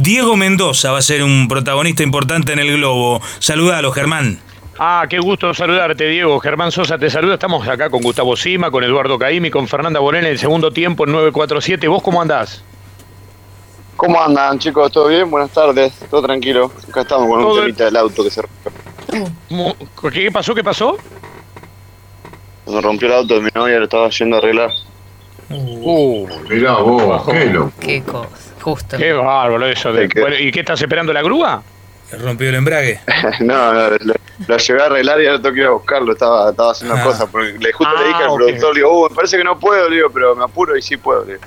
Diego Mendoza va a ser un protagonista importante en el Globo. Saludalo, Germán. Ah, qué gusto saludarte, Diego. Germán Sosa te saluda. Estamos acá con Gustavo Sima, con Eduardo Caimi, con Fernanda Bonel en el segundo tiempo en 947. ¿Vos cómo andás? ¿Cómo andan, chicos? ¿Todo bien? Buenas tardes. Todo tranquilo. Acá estamos con un temita del auto que se rompió. ¿Qué pasó? ¿Qué pasó? Se rompió el auto de mi novia, lo estaba yendo a arreglar. Uh, Mirá vos, qué loco. Qué cosa, justo. qué bárbaro eso. De. Bueno, ¿Y qué estás esperando la grúa? Rompió el embrague. no, no, lo, lo llevé a arreglar y ahora tengo que ir a buscarlo. Estaba, estaba haciendo Ah. cosas. Porque le, justo Ah, le dije al productor, le digo, me parece que no puedo, le digo, pero me apuro y sí puedo. le digo.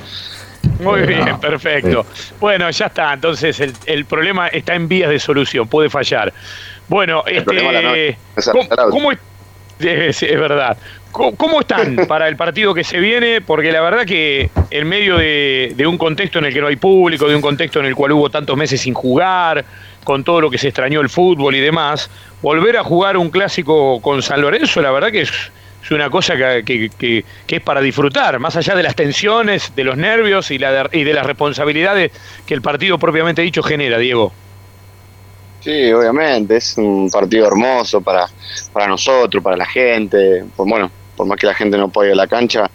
Muy Ah, bien, perfecto. Bueno, ya está. Entonces el, el problema está en vías de solución, puede fallar. Bueno, El problema es la este, noche, es ¿cómo, arreglar auto. cómo es, es- es verdad. ¿Cómo, están para el partido que se viene? Porque la verdad que en medio de, de un contexto en el que no hay público, de un contexto en el cual hubo tantos meses sin jugar, con todo lo que se extrañó el fútbol y demás, volver a jugar un clásico con San Lorenzo, la verdad que es, es una cosa que, que- que- que es para disfrutar, más allá de las tensiones, de los nervios y, la de, y de las responsabilidades que el partido propiamente dicho genera, Diego. Sí, obviamente, es un partido hermoso para, para nosotros, para la gente. Pues bueno, por más que la gente no pueda ir a la cancha,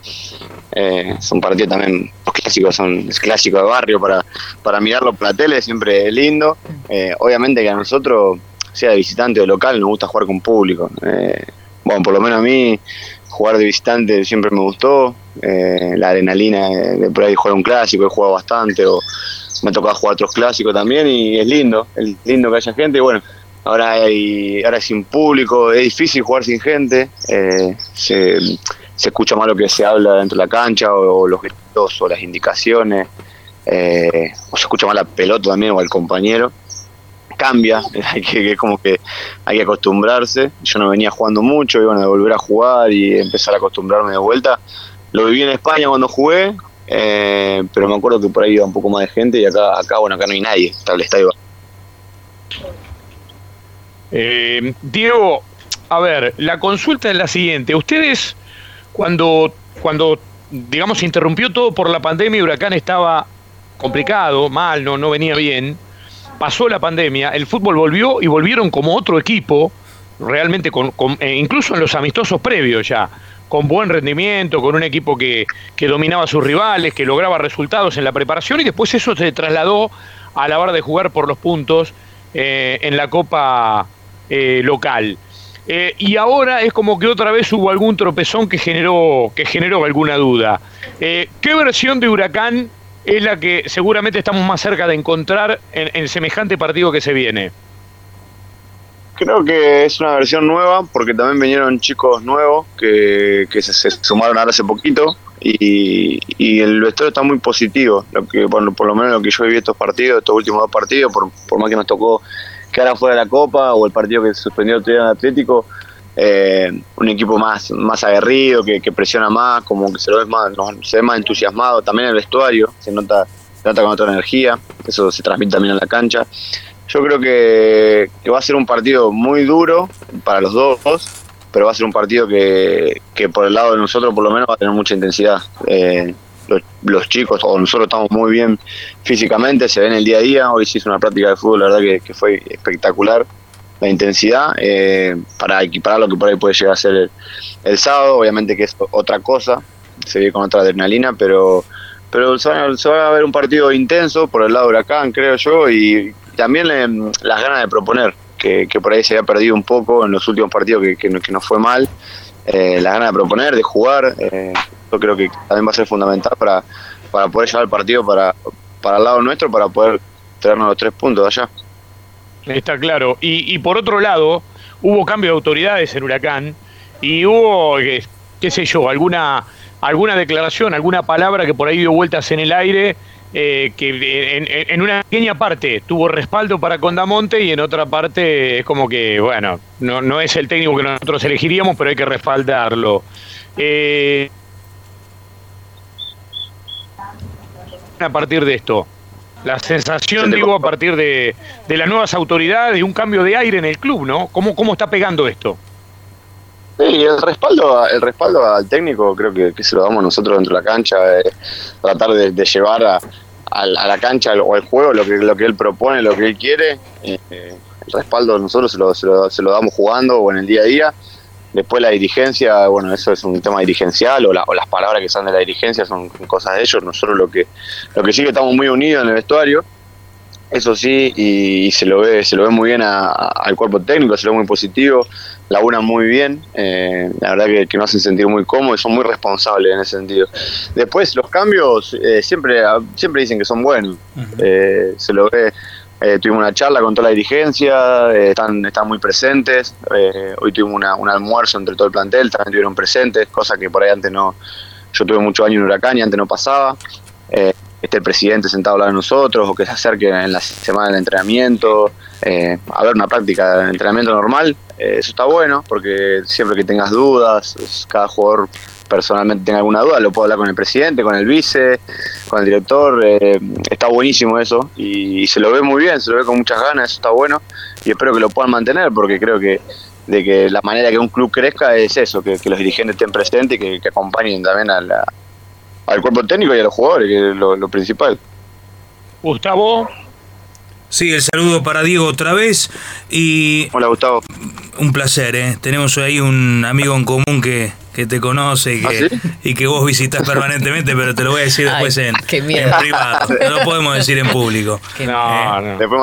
eh, son partidos también, los clásicos son es clásico de barrio para, para mirarlo por la siempre es lindo. Eh, obviamente que a nosotros, sea de visitante o local, nos gusta jugar con público. Eh, bueno, por lo menos a mí, jugar de visitante siempre me gustó. Eh, la adrenalina de por ahí jugar un clásico, he jugado bastante, o me ha tocado jugar otros clásicos también y es lindo, es lindo que haya gente. Y bueno, ahora hay, ahora sin público, es difícil jugar sin gente, eh, se, se escucha más lo que se habla dentro de la cancha o, los gritos o las indicaciones, eh, o se escucha más la pelota también o al compañero. Cambia, hay que, como que hay que acostumbrarse. Yo no venía jugando mucho y bueno, volver a jugar y empezar a acostumbrarme de vuelta. Lo viví en España cuando jugué, eh, pero me acuerdo que por ahí iba un poco más de gente y acá, acá bueno, acá no hay nadie, está el estadio Eh, Diego, a ver, la consulta es la siguiente. Ustedes, cuando, cuando, digamos, se interrumpió todo por la pandemia y Huracán estaba complicado, mal, no, no venía bien, pasó la pandemia, el fútbol volvió y volvieron como otro equipo, realmente, con, con- eh, incluso en los amistosos previos ya, con buen rendimiento, con un equipo que, que dominaba a sus rivales, que lograba resultados en la preparación y después eso se trasladó a la hora de jugar por los puntos eh, en la Copa eh, local. Eh, y ahora es como que otra vez hubo algún tropezón que generó, que generó alguna duda. Eh, ¿Qué versión de Huracán es la que seguramente estamos más cerca de encontrar en, semejante partido que se viene? Creo que es una versión nueva porque también vinieron chicos nuevos que, que se, sumaron ahora hace poquito y, el vestuario está muy positivo. Lo que, por lo menos lo que yo viví estos partidos, estos últimos dos partidos, por, por más que nos tocó quedar afuera de la Copa o el partido que suspendió el en Atlético, eh, un equipo más, más aguerrido, que, presiona más, como que se lo ve más, se ve más entusiasmado. También el vestuario se nota, se nota con otra energía, eso se transmite también en la cancha. Yo creo que, que va a ser un partido muy duro para los dos, pero va a ser un partido que, que por el lado de nosotros por lo menos va a tener mucha intensidad. Eh, los, los chicos o nosotros estamos muy bien físicamente, se ve en el día a día. Hoy se hizo una práctica de fútbol, la verdad que, fue espectacular la intensidad eh, para equiparar lo que por ahí puede llegar a ser el, el sábado. Obviamente que es otra cosa, se ve con otra adrenalina, pero pero se se va a ver un partido intenso por el lado de Huracán, creo yo, y también eh, las ganas de proponer, que, que por ahí se había perdido un poco en los últimos partidos que, que, que nos fue mal, eh, las ganas de proponer, de jugar, eh, yo creo que también va a ser fundamental para, para poder llevar el partido para, para el lado nuestro, para poder traernos los tres puntos de allá. Está claro. Y, y por otro lado, hubo cambio de autoridades en Huracán y hubo, eh, qué sé yo, alguna, alguna declaración, alguna palabra que por ahí dio vueltas en el aire, eh, que en, en- una pequeña parte tuvo respaldo para Condamonte y en otra parte es como que, bueno, no, no es el técnico que nosotros elegiríamos, pero hay que respaldarlo. Eh, a partir de esto? La sensación, digo, a partir de, de las nuevas autoridades y un cambio de aire en el club, ¿no? ¿Cómo, cómo está pegando esto? Sí, el respaldo, el respaldo al técnico creo que, que se lo damos nosotros dentro de la cancha, eh, tratar de, de llevar a, a la cancha o al juego lo que, lo que él propone, lo que él quiere. Eh, el respaldo nosotros se lo, se, lo, se lo damos jugando o en el día a día. Después la dirigencia, bueno, eso es un tema dirigencial o, o, las palabras que salen de la dirigencia son cosas de ellos. Nosotros lo que, lo que sí que estamos muy unidos en el vestuario, eso sí, y, se lo ve, se lo ve muy bien al cuerpo técnico, se lo ve muy positivo, laburan muy bien, eh, la verdad que, que, nos hacen sentir muy cómodos y son muy responsables en ese sentido. Después los cambios eh, siempre, siempre dicen que son buenos, eh, se lo ve eh, tuvimos una charla con toda la dirigencia, eh, están, están muy presentes. Eh, hoy tuvimos una, un almuerzo entre todo el plantel, también estuvieron presentes, cosa que por ahí antes no. Yo tuve muchos años en Huracán y antes no pasaba. este presidente sentado al lado de nosotros o que se acerque en la semana del entrenamiento, a ver una práctica de entrenamiento normal. Eso está bueno porque siempre que tengas dudas, cada jugador personalmente tenga alguna duda, lo puedo hablar con el presidente, con el vice, con el director. Eh, está buenísimo eso y, se lo ve muy bien, se lo ve con muchas ganas, eso está bueno y espero que lo puedan mantener porque creo que de que la manera que un club crezca es eso, que, los dirigentes estén presentes y que, acompañen también a al cuerpo técnico y a los jugadores, que es lo, principal. Gustavo. Sí, el saludo para Diego otra vez y... Hola Gustavo. Un placer, ¿eh? Tenemos ahí un amigo en común que, que te conoce y que, ¿Ah, y que vos visitas permanentemente, pero te lo voy a decir después en, privado. No lo podemos decir en público. no, no. Después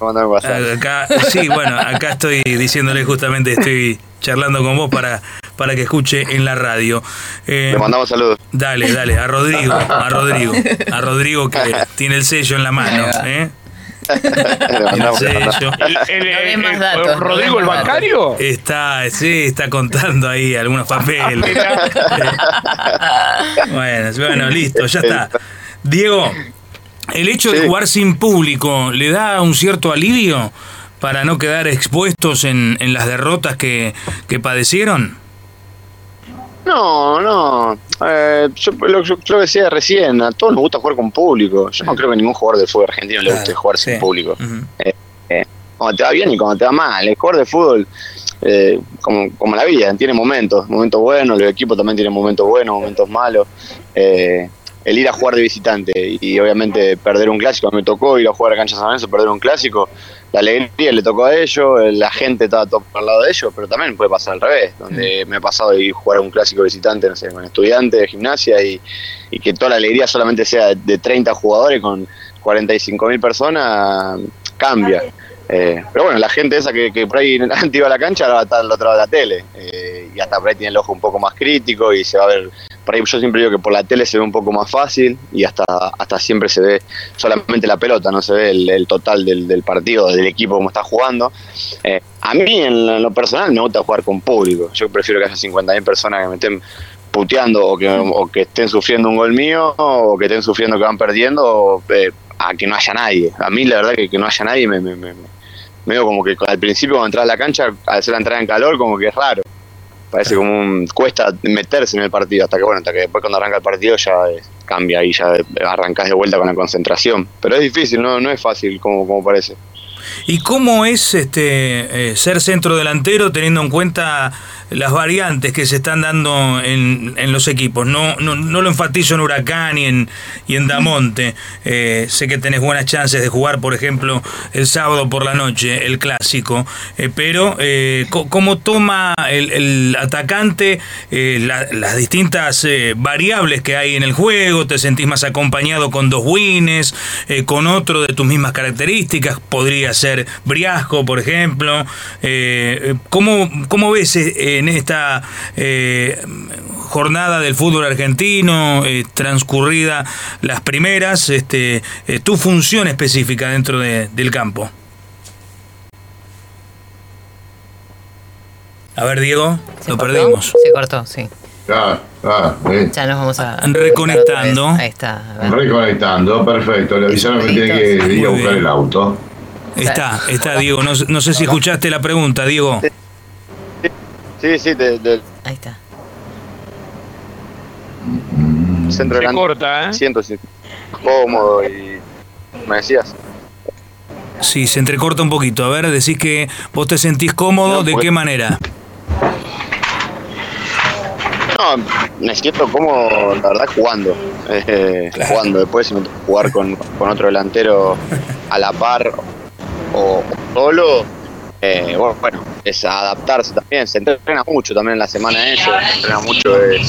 Acá, sí, bueno, acá estoy diciéndole justamente, estoy charlando con vos para, para que escuche en la radio. Eh, Le mandamos saludos. Dale, dale, a Rodrigo, a Rodrigo, a Rodrigo que tiene el sello en la mano. ¿eh? Rodrigo el bancario está sí está contando ahí algunos papeles. Bueno bueno listo ya está. Diego el hecho de jugar sin público le da un cierto alivio para no quedar expuestos en, en las derrotas que, que padecieron no, no. Eh, yo, lo, que decía recién, a todos nos gusta jugar con público. Yo no creo que ningún jugador de fútbol argentino le guste jugar sin público. Eh, eh, cuando te va bien y cuando te va mal. El jugador de fútbol, como, como la vida, tiene momentos, momentos buenos, el equipo también tiene momentos buenos, momentos malos. El ir a jugar de visitante y, obviamente perder un clásico, me tocó ir a jugar a Cancha San Lorenzo, perder un clásico, la alegría le tocó a ellos, la gente estaba todo al lado de ellos, pero también puede pasar al revés, donde mm. me ha pasado de jugar a un clásico visitante, no sé, con estudiantes de gimnasia y, que toda la alegría solamente sea de 30 jugadores con 45 mil personas, cambia. Eh, pero bueno, la gente esa que, por ahí antes iba a la cancha ahora está al otro lado de la tele eh, y hasta por ahí tiene el ojo un poco más crítico y se va a ver por ahí yo siempre digo que por la tele se ve un poco más fácil y hasta, hasta siempre se ve solamente la pelota, no se ve el, total del, partido, del equipo como está jugando. Eh, a mí en lo personal me gusta jugar con público, yo prefiero que haya 50.000 personas que me estén puteando o que, o que estén sufriendo un gol mío o que estén sufriendo que van perdiendo eh, a que no haya nadie. A mí la verdad que, que no haya nadie me, me, me, veo como que al principio cuando entras a la cancha, al hacer la entrada en calor, como que es raro. Parece como un, cuesta meterse en el partido hasta que bueno hasta que después cuando arranca el partido ya cambia y ya arrancas de vuelta con la concentración. Pero es difícil no no es fácil como, como parece ¿Y cómo es este eh, ser centro delantero teniendo en cuenta las variantes que se están dando en, en los equipos? No, no, no, lo enfatizo en Huracán y en, y en Damonte. Eh, sé que tenés buenas chances de jugar, por ejemplo, el sábado por la noche, el clásico, eh, pero ¿cómo toma el, el atacante las distintas variables que hay en el juego? ¿Te sentís más acompañado con dos wins, con otro de tus mismas características? ¿Podría ser Briasco, por ejemplo. Eh, ¿cómo, ¿cómo, ves eh, en esta eh, jornada del fútbol argentino, eh, transcurrida las primeras, este, tu función específica dentro del campo? A ver, Diego, lo perdimos. Se cortó, sí. Ah, ah, ya nos vamos a. Reconectando. Ahí está. Reconectando, perfecto. Le avisaron que tiene que ir a buscar el auto. Está, está Diego. No, no sé si escuchaste la pregunta, Diego. Sí, sí, de, Ahí está. Centro Se corta, ¿eh? Siento cómodo y... ¿Me decías? Sí, se entrecorta un poquito. A ver, decís que vos te sentís cómodo, ¿de qué manera? No, me siento cómodo, la verdad, jugando. eh, jugando después, si me toca jugar con, con otro delantero a la par o, o solo, eh, bueno, bueno, es adaptarse también, se entrena mucho también en la semana eso, se entrena mucho de,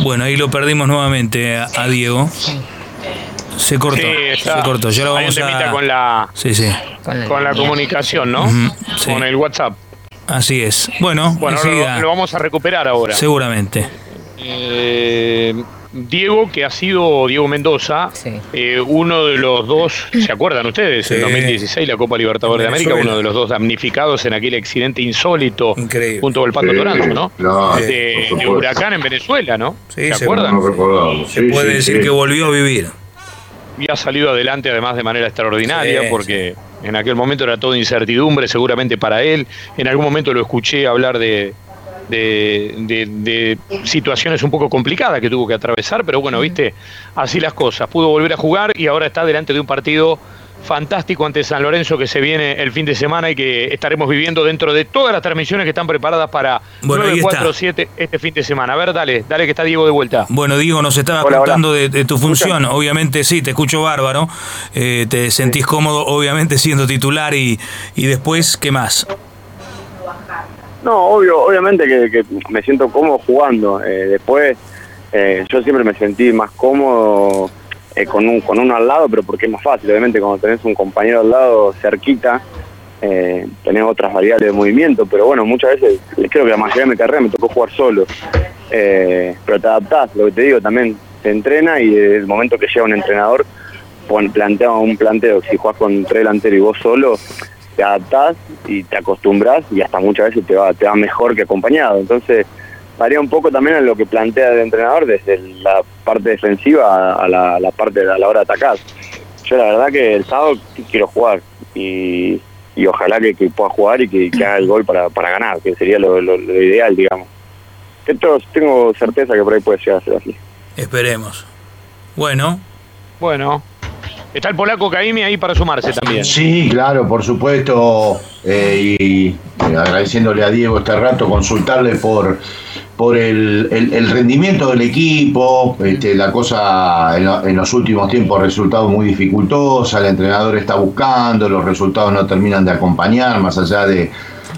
Bueno, ahí lo perdimos nuevamente a, a Diego. Se cortó, Sí, está. se cortó. Ya lo Hay un vamos temita a... con la, Sí, sí, Con la, con la línea. comunicación, ¿no? Con el WhatsApp. así es. Bueno, Bueno, lo, lo vamos a recuperar ahora. seguramente. Eh, Diego, que ha sido Diego Mendoza, Sí. eh, uno de los dos, ¿se acuerdan ustedes? Sí. En 2016, la Copa Libertadores de América, uno de los dos damnificados en aquel accidente insólito Increíble. junto con el Pato Sí, Toranzo, ¿no? claro, de, de. Huracán en Venezuela, ¿no? Sí, ¿Se acuerdan? No recordamos. Se puede sí, decir sí. que volvió a vivir. y ha salido adelante además de manera extraordinaria Sí, porque en aquel momento era todo incertidumbre seguramente para él. En algún momento lo escuché hablar de, de, de- de situaciones un poco complicadas que tuvo que atravesar, pero bueno, viste, así las cosas. Pudo volver a jugar y ahora está delante de un partido fantástico ante San Lorenzo que se viene el fin de semana y que estaremos viviendo dentro de todas las transmisiones que están preparadas para Bueno, ahí 947 este fin de semana. A ver, dale, dale que está Diego de vuelta. Bueno, Diego, nos estabas Hola, contando De, de tu función. Obviamente sí, te escucho bárbaro. Eh, te sentís cómodo, obviamente, siendo titular y, y después, ¿qué más? No, obvio, obviamente que, me siento cómodo jugando. Eh, después, eh, yo siempre me sentí más cómodo eh, con, un, con uno al lado, pero porque es más fácil. Obviamente, cuando tenés un compañero al lado cerquita, eh, tenés otras variables de movimiento. Pero bueno, muchas veces, creo que la mayoría de mi carrera me tocó jugar solo. Eh, pero te adaptás, lo que te digo, también se entrena y el momento que llega un entrenador, plantea un planteo. Si jugás con tres delanteros y vos solo, te adaptás y te acostumbras y hasta muchas veces te va, te va mejor que acompañado. Entonces, varía un poco también en lo que plantea el entrenador desde la parte defensiva a la, a la parte de a la hora de atacar. Yo la verdad que el sábado quiero jugar y, y ojalá que, que pueda jugar y que, que haga el gol para, para ganar, que sería lo, lo- lo ideal, digamos. Esto tengo certeza que por ahí puede llegar a ser así. Esperemos. Bueno, Bueno, está el polaco Caimi ahí para sumarse también. Sí, claro, por supuesto. eh, y agradeciéndole a Diego este rato, consultarle por, por el, el- rendimiento del equipo. Este, la cosa en los últimos tiempos ha resultado muy dificultosa. El entrenador está buscando, los resultados no terminan de acompañar, más allá de,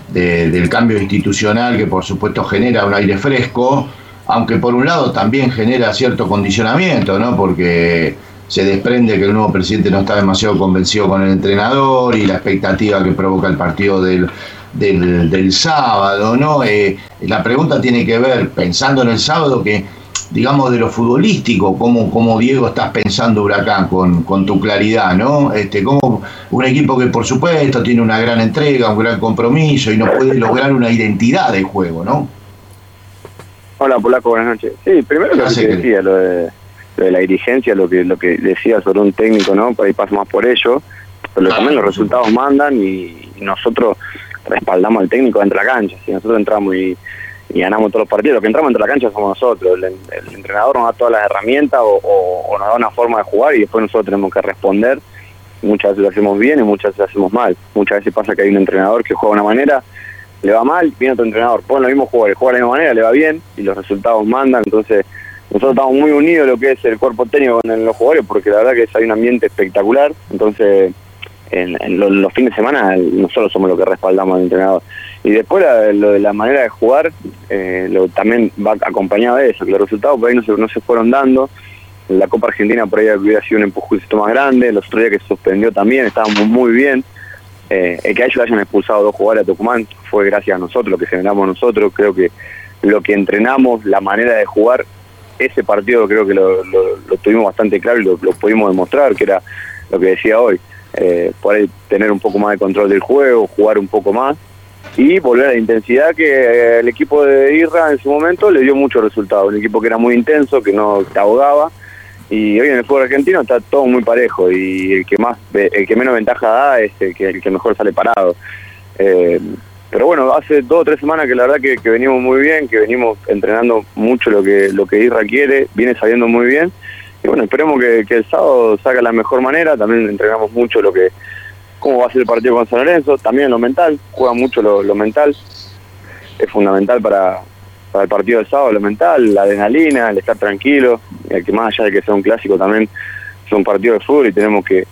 de- del cambio institucional que por supuesto genera un aire fresco. Aunque por un lado también genera cierto condicionamiento, ¿no? Porque se desprende que el nuevo presidente no está demasiado convencido con el entrenador y la expectativa que provoca el partido del, del, del sábado, ¿no? Eh, la pregunta tiene que ver, pensando en el sábado, que digamos de lo futbolístico, cómo, cómo Diego estás pensando Huracán con, con tu claridad, ¿no? Este, como un equipo que por supuesto tiene una gran entrega, un gran compromiso y no puede lograr una identidad de juego, ¿no? Hola Polaco, buenas noches. Sí, primero lo que Hace te que- decía, lo de, lo de la dirigencia, lo que lo que decía sobre un técnico, ¿no? Por ahí pasa más por ello, pero también los resultados mandan y, nosotros respaldamos al técnico dentro de la cancha. Si nosotros entramos y, y ganamos todos los partidos, los que entramos dentro de la cancha somos nosotros. El, el entrenador nos da todas las herramientas o, o- o nos da una forma de jugar y después nosotros tenemos que responder. Muchas veces lo hacemos bien y muchas veces lo hacemos mal. Muchas veces pasa que hay un entrenador que juega de una manera le va mal, viene otro entrenador, ponen los mismos jugadores, juega de la misma manera, le va bien y los resultados mandan, entonces nosotros estamos muy unidos lo que es el cuerpo técnico con los jugadores porque la verdad que es, hay un ambiente espectacular, entonces en, en lo- los fines de semana nosotros somos los que respaldamos al entrenador. Y después la- lo de la manera de jugar eh, lo, también va acompañado de eso, los resultados por ahí no se, no se fueron dando, la Copa Argentina por ahí hubiera sido un empujoncito más grande, los otros días que se suspendió también, estábamos muy bien, eh, el que a ellos hayan expulsado dos jugadores a Tucumán fue gracias a nosotros, lo que generamos nosotros. Creo que lo que entrenamos, la manera de jugar, ese partido creo que lo, lo- lo tuvimos bastante claro y lo, pudimos demostrar, que era lo que decía hoy. Eh, ahí tener un poco más de control del juego, jugar un poco más y volver a la intensidad que eh, el equipo de Irra en su momento le dio muchos resultados. Un equipo que era muy intenso, que no te ahogaba y hoy en el fútbol argentino está todo muy parejo y el que más el que menos ventaja da es el que, el que mejor sale parado Eh, pero bueno hace dos o tres semanas que la verdad que, que venimos muy bien que venimos entrenando mucho lo que lo que Isra quiere viene saliendo muy bien. Y bueno esperemos que, el sábado salga la mejor manera. También entrenamos mucho lo que cómo va a ser el partido con San Lorenzo también lo mental juega mucho lo, lo mental. Es fundamental para para el partido del sábado, lo mental, la adrenalina, el estar tranquilo, el que más allá de que sea un clásico también es un partido de fútbol y tenemos que,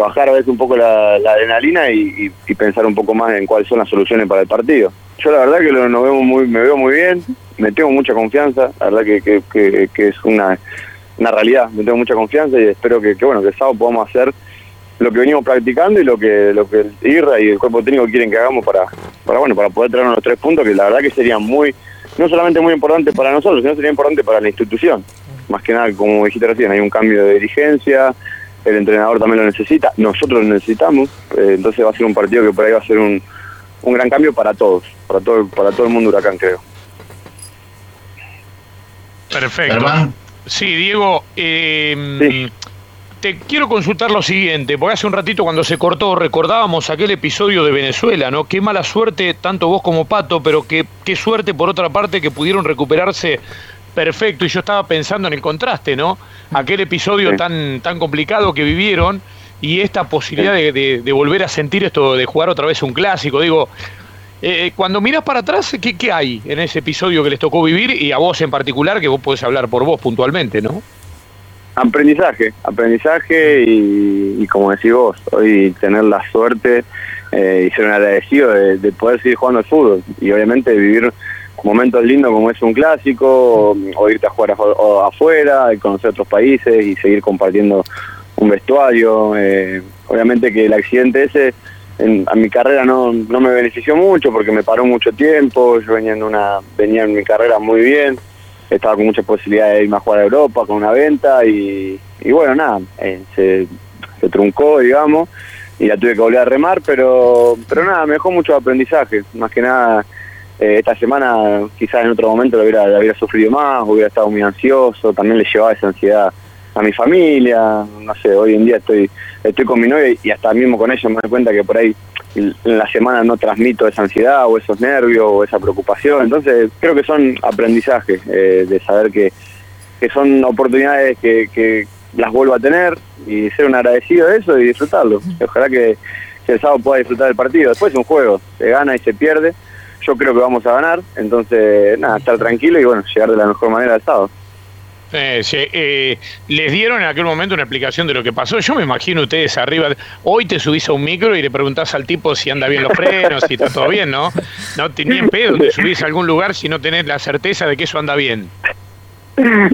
bajar a veces un poco la, adrenalina y, pensar un poco más en cuáles son las soluciones para el partido. Yo la verdad que lo, nos vemos muy, me veo muy bien, me tengo mucha confianza, la verdad que, que, es una, una realidad, me tengo mucha confianza y espero que, bueno que el sábado podamos hacer lo que venimos practicando y lo que lo que el IRRA y el cuerpo técnico quieren que hagamos para, para bueno para poder traernos los tres puntos que la verdad que serían muy no solamente muy importantes para nosotros sino sería importante para la institución más que nada como dijiste recién hay un cambio de dirigencia el entrenador también lo necesita nosotros lo necesitamos eh, entonces va a ser un partido que por ahí va a ser un, un gran cambio para todos para todo para todo el mundo huracán creo Perfecto. Sí, Diego, eh, Sí. te quiero consultar lo siguiente, porque hace un ratito cuando se cortó recordábamos aquel episodio de Venezuela, ¿no? Qué mala suerte, tanto vos como Pato, pero qué, qué suerte por otra parte que pudieron recuperarse perfecto. Y yo estaba pensando en el contraste, ¿no? Aquel episodio Sí. tan, tan complicado que vivieron y esta posibilidad de, de- de volver a sentir esto, de jugar otra vez un clásico. Digo, eh, cuando miras para atrás, ¿qué, ¿qué hay en ese episodio que les tocó vivir y a vos en particular, que vos podés hablar por vos puntualmente, ¿no? Aprendizaje, aprendizaje y, y como decís vos, hoy tener la suerte eh, y ser un agradecido de, de poder seguir jugando al fútbol y obviamente vivir momentos lindos como es un clásico o, irte a jugar afuera, conocer otros países y seguir compartiendo un vestuario. eh, obviamente que el accidente ese en, a mi carrera no, no me benefició mucho porque me paró mucho tiempo, yo venía en, una, venía en mi carrera muy bien estaba con muchas posibilidades de irme a jugar a Europa con una venta y, y bueno, nada, eh, se, se truncó, digamos, y la tuve que volver a remar, pero, pero nada, me dejó mucho aprendizaje, más que nada. Eh, esta semana quizás en otro momento lo hubiera, sufrido más, hubiera estado muy ansioso, también le llevaba esa ansiedad a mi familia, no sé, hoy en día estoy estoy con mi novia y hasta mismo con ella me doy cuenta que por ahí en la semana no transmito esa ansiedad o esos nervios o esa preocupación. Entonces creo que son aprendizajes eh, de saber que, que son oportunidades que, que las vuelvo a tener y ser un agradecido de eso y disfrutarlo. Ojalá que, que el sábado pueda disfrutar del partido. Después es un juego, se gana y se pierde. Yo creo que vamos a ganar, entonces nada, estar tranquilo y bueno, llegar de la mejor manera al sábado. Eh, sí, eh, les dieron en aquel momento una explicación de lo que pasó. Yo me imagino ustedes arriba. Hoy te subís a un micro y le preguntás al tipo si anda bien los frenos, si está todo bien, ¿no? No te, ni en pedo te subís a algún lugar si no tenés la certeza de que eso anda bien.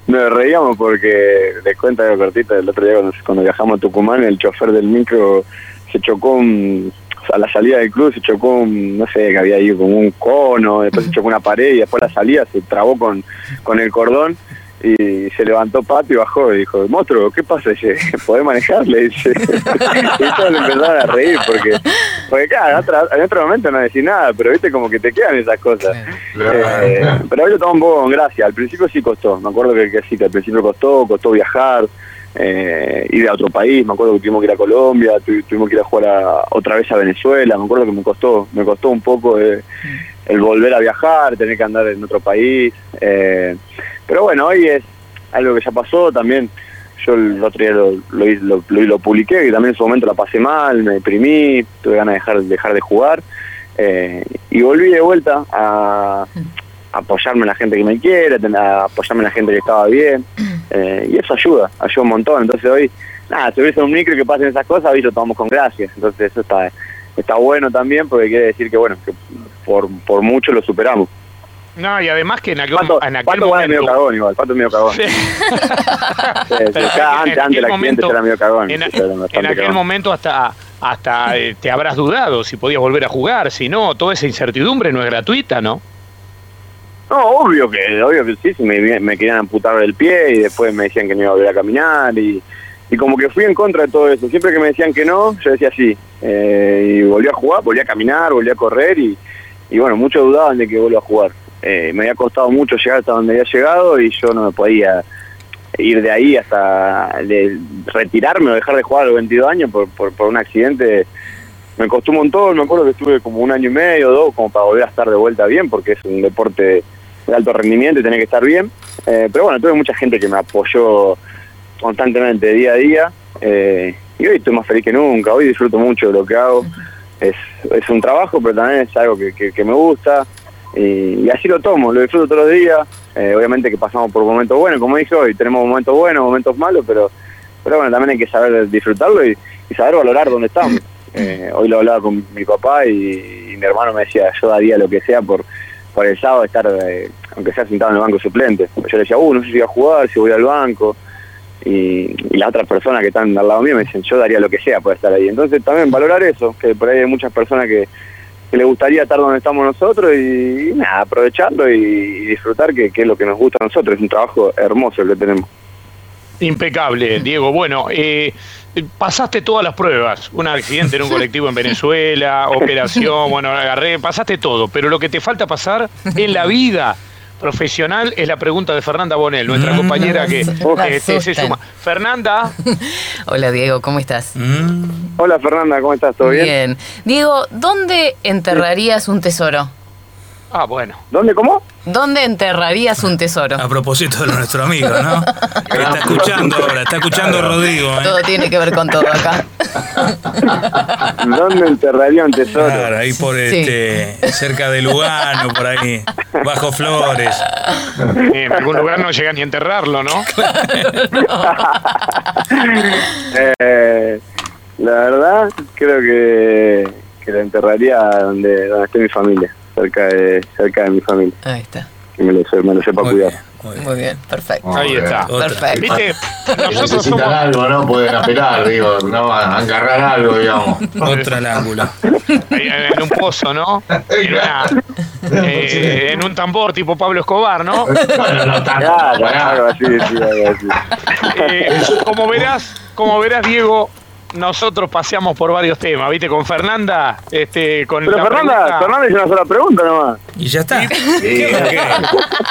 Nos reíamos porque les cuento algo cortito. El otro día cuando, cuando viajamos a Tucumán, el chofer del micro se chocó un, a la salida del club, se chocó un, no sé, que había ahí como un cono, después se chocó una pared y después la salida se trabó con, con el cordón y se levantó Pato y bajó y dijo, monstruo, ¿qué pasa? Dice, ¿podés manejarle? Dice. y todos le empezaron a reír porque, porque claro, en, otra- en otro momento no decís nada, pero viste como que te quedan esas cosas. Eh, pero hoy lo tomamos un poco con gracia. Al principio sí costó. Me acuerdo que, que sí, que al principio costó, costó viajar, eh, ir a otro país. Me acuerdo que tuvimos que ir a Colombia, tu- tuvimos que ir a jugar a- otra vez a Venezuela. Me acuerdo que me costó, me costó un poco eh, el volver a viajar, tener que andar en otro país. eh, pero bueno, hoy es algo que ya pasó también. Yo el otro día lo, lo, lo, lo- publiqué, que también en su momento la pasé mal, me deprimí, tuve ganas de dejar, dejar de jugar. eh, y volví de vuelta a apoyarme en la gente que me quiere, a apoyarme en la gente que estaba bien. eh, y eso ayuda, ayuda un montón. Entonces hoy, nada, subirse a un micro y que pasen esas cosas, hoy lo tomamos con gracias. Entonces eso está, está bueno también porque quiere decir que, bueno, que por, por mucho lo superamos. No, y además que en aquel, Pato, en aquel Pato es medio momento. cagón igual, Pato es medio cagón. Sí. Sí, sí, Pero cada- en antes, antes aquel del accidente momento- era medio cagón. En, aquel cagón. momento hasta hasta eh, te habrás dudado si podías volver a jugar, si no, toda esa incertidumbre no es gratuita, ¿no? No, obvio que, obvio que sí, sí, me, querían amputar el pie y después me decían que no iba a volver a caminar y, y como que fui en contra de todo eso. Siempre que me decían que no, yo decía sí. Eh, y volví a jugar, volví a caminar, volví a correr y, y bueno, muchos dudaban de que vuelva a jugar. Eh, me había costado mucho llegar hasta donde había llegado y yo no me podía ir de ahí hasta de retirarme o dejar de jugar a los 22 años por, por, por un accidente. Me costó un montón, me acuerdo que estuve como un año y medio, dos, como para volver a estar de vuelta bien, porque es un deporte de alto rendimiento y tenés que estar bien. Eh, pero bueno, tuve mucha gente que me apoyó constantemente, día a día, eh, y hoy estoy más feliz que nunca, hoy disfruto mucho de lo que hago. Es, es un trabajo, pero también es algo que, que- que me gusta. Y, y así lo tomo, lo disfruto todos los días. Eh, obviamente que pasamos por momentos buenos, como dije hoy, tenemos momentos buenos, momentos malos, pero, pero bueno, también hay que saber disfrutarlo y, y saber valorar dónde estamos. Eh, hoy lo hablaba con mi papá y, y mi hermano me decía, yo daría lo que sea por, por el sábado estar, eh, aunque sea sentado en el banco suplente. Yo le decía, uh, no sé si voy a jugar, si voy al banco. Y, y las otras personas que están al lado mío me dicen, yo daría lo que sea por estar ahí. Entonces también valorar eso, que por ahí hay muchas personas que, que le gustaría estar donde estamos nosotros y, nada, aprovecharlo y, y disfrutar que, que es lo que nos gusta a nosotros. Es un trabajo hermoso el que tenemos. Impecable, Diego. Bueno, eh, pasaste todas las pruebas. Un accidente en un colectivo en Venezuela, operación, bueno, agarré, pasaste todo. Pero lo que te falta pasar en la vida profesional es la pregunta de Fernanda Bonel, nuestra Mm. compañera que se suma. Fernanda, Hola Diego, ¿cómo estás? Mm, Hola Fernanda, ¿cómo estás? ¿Todo bien? Diego, ¿dónde enterrarías un tesoro? Ah, bueno. ¿Dónde, cómo? ¿Dónde enterrarías un tesoro? a propósito de nuestro amigo, ¿no? Que está escuchando ahora, está escuchando Rodrigo, ¿eh? Todo tiene que ver con todo acá. ¿Dónde enterraría un tesoro? Claro, ahí por Sí. este, cerca de Lugano, por ahí, bajo Flores. En algún lugar no llega ni a enterrarlo, ¿no? Eh, la verdad, creo que, que la enterraría donde, donde esté mi familia, cerca de, cerca de mi familia, Ahí está. que me lo, me lo sepa Muy cuidar. bien, muy bien. Muy bien, perfecto. Ahí está. Perfecto. Viste, Si nosotros necesitan somos. algo, ¿no? Pueden apelar, digo, no, a agarrar algo, digamos. Otra al ángulo. En un pozo, ¿no? En, una- eh, en un tambor tipo Pablo Escobar, ¿no? Bueno, no tanto, Claro, algo así, sí, algo así. Eh, como verás, como verás, Diego, nosotros paseamos por varios temas, ¿viste? Con Fernanda, este, con Pero la Fernanda, pregunta- Fernanda hizo una sola pregunta nomás. Y ya está. El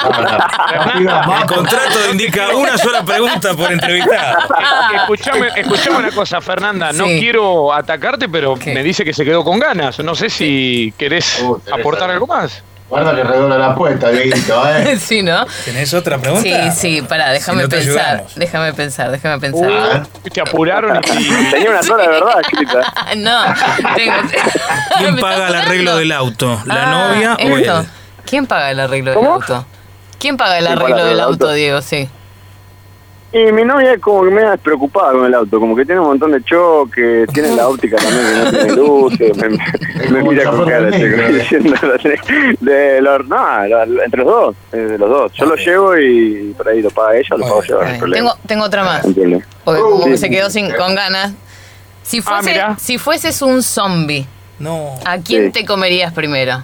contrato indica una sola pregunta por entrevistado. Eh, Escuchame, escuchame una cosa, Fernanda. No Sí. quiero atacarte, pero ¿Qué? me dice que se quedó con ganas. No sé si querés Uh, aportar algo más. Guarda que redobla la apuesta, Dieguito, ¿eh? Sí, ¿no? ¿Tenés otra pregunta? Sí, sí, pará, déjame Si no te pensar. ayudamos. Déjame pensar, déjame pensar. Uh, te apuraron y... Tenía una sola de verdad escrita. Ah, no, tengo. ¿Quién ¿Me paga el arreglo del auto? ¿La Ah, novia o él? ¿Quién paga el arreglo del auto? ¿Quién paga el ¿Quién paga arreglo el del auto, auto? Diego? Sí. Y mi novia es como que me da despreocupada con el auto, como que tiene un montón de choques, tiene la óptica también que no tiene luces, me, me- me como mira con cara negro. diciendo de los, no, entre los dos, eh, de los dos. Yo lo llevo y por ahí lo paga ella, lo pago yo, no hay Está bien. problema. Tengo, tengo otra más. Uh, como que se quedó sin, con ganas. Si, Ah, fuese, si fueses un zombie, No. ¿a quién Sí. te comerías primero?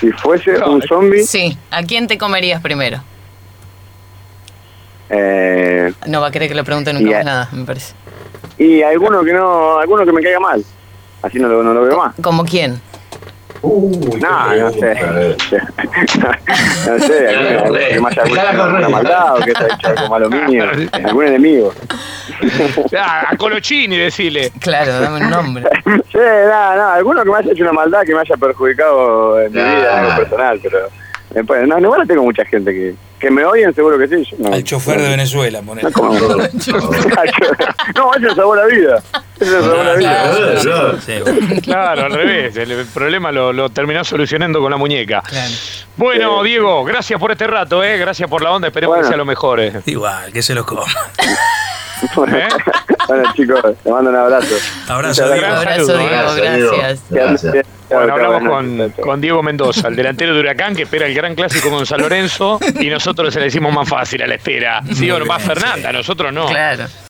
Si fuese un zombie, Sí, ¿a quién te comerías primero? Eh, No va a querer que le pregunte nunca Y más nada, me parece. y alguno que no, alguno que me caiga mal, así no lo, no lo veo más. ¿Como quién? uy, No, no sé. eh. no sé, alguno, que me haya maldad o que haya hecho algo malo mío, algún enemigo. A Colochini, decile. Claro, dame un nombre. Sí, nada, nada, alguno que me haya hecho una maldad que me haya perjudicado en mi vida, en algo personal, pero después, no, igual tengo mucha gente que, que me odien, seguro que sí. yo no- Al chofer de Venezuela, ponele. No, no, ese nos salvó la vida. Ese salvó la vida. Claro, al revés. El, problema lo, lo terminás solucionando con la muñeca. Claro. Bueno, Diego, gracias por este rato, ¿eh? Gracias por la onda. Esperemos Bueno. que sea lo mejor. ¿eh? Igual, que se los coma. ¿Eh? Bueno, chicos, te mando un abrazo. Abrazo, Diego. Abrazo, Diego, Gracias, Diego. gracias. Gracias. Bueno, hablamos con, Diego Mendoza, el delantero de Huracán que espera el gran clásico con San Lorenzo y nosotros se le decimos más fácil a la espera. Sí o más Fernanda, nosotros no. Claro.